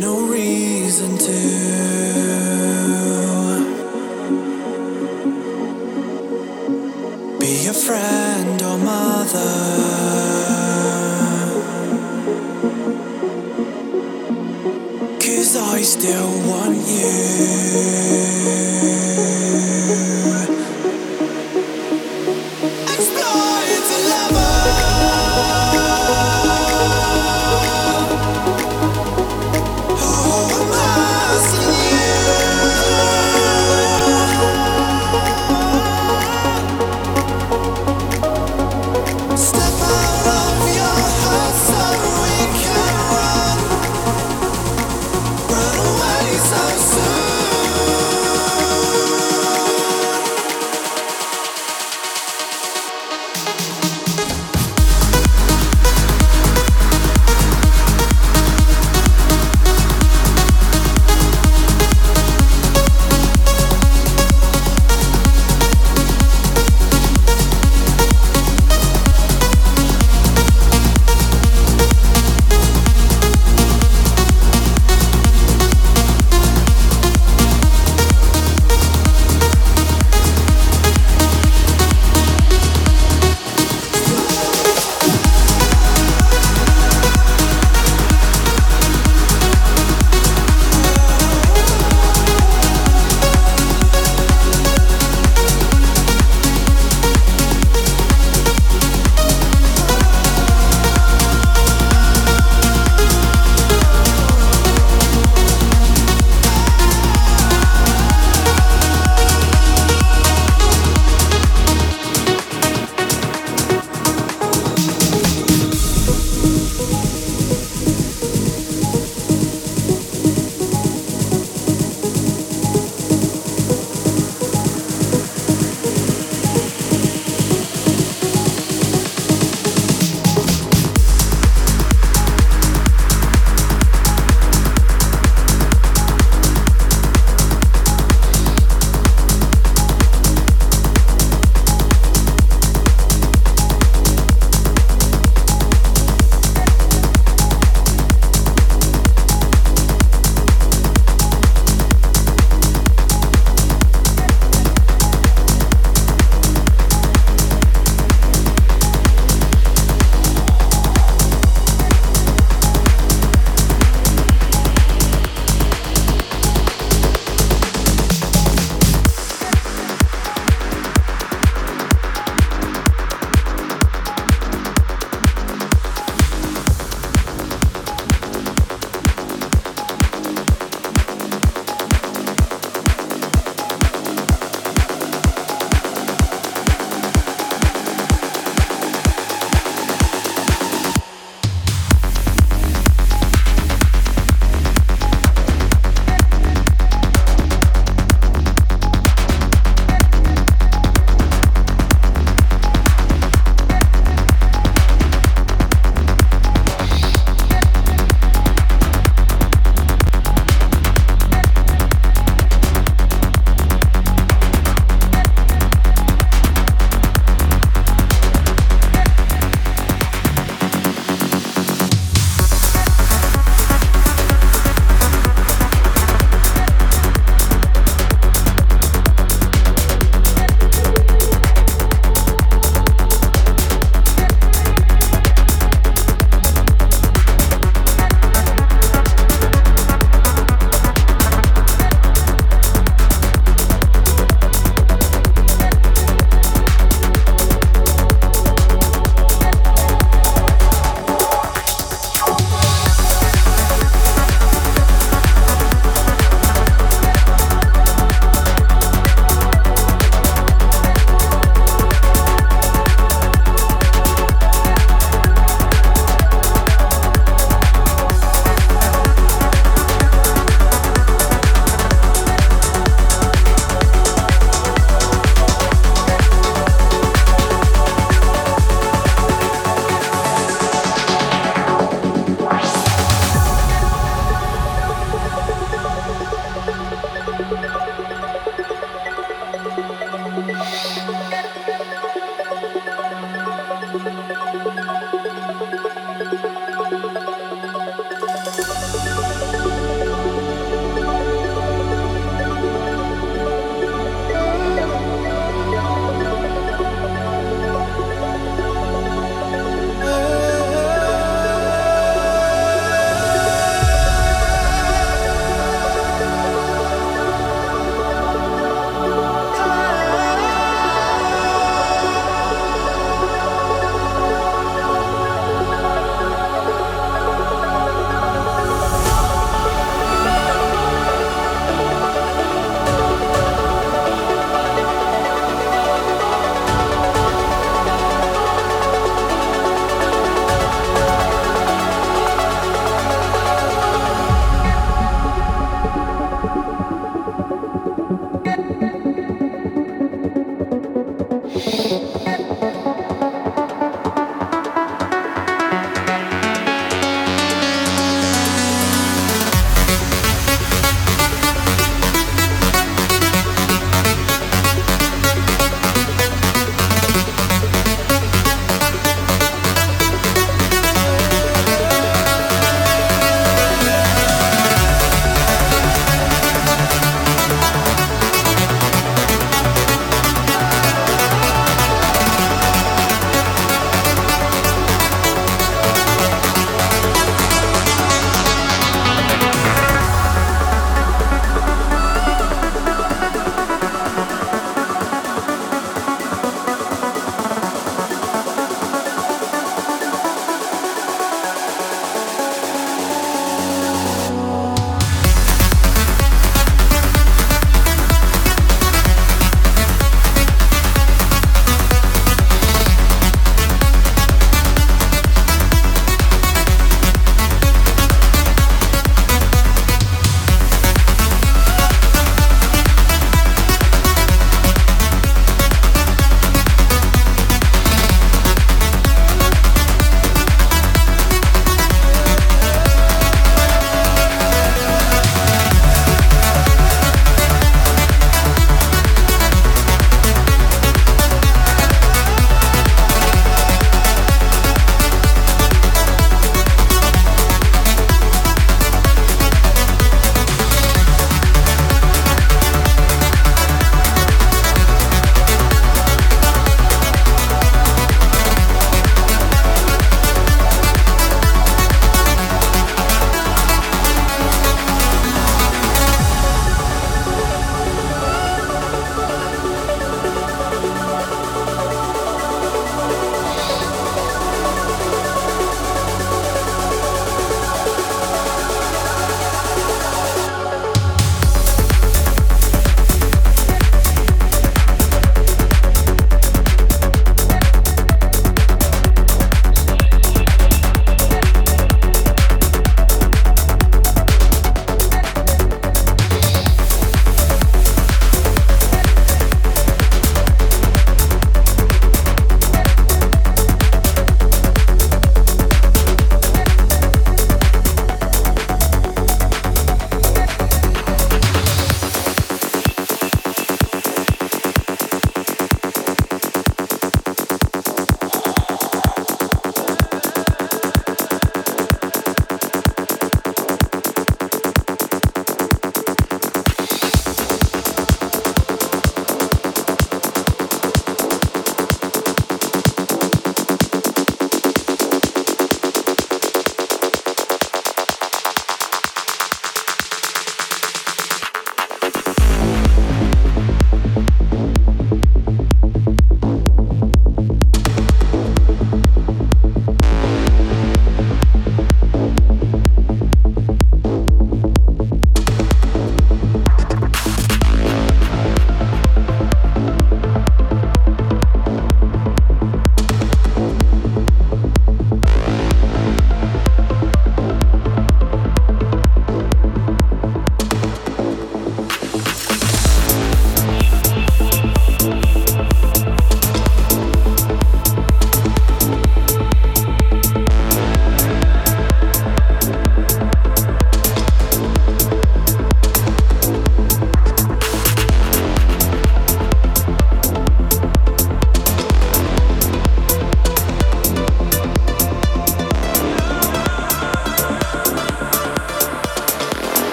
no reason to be a friend or mother. Cause I still want you.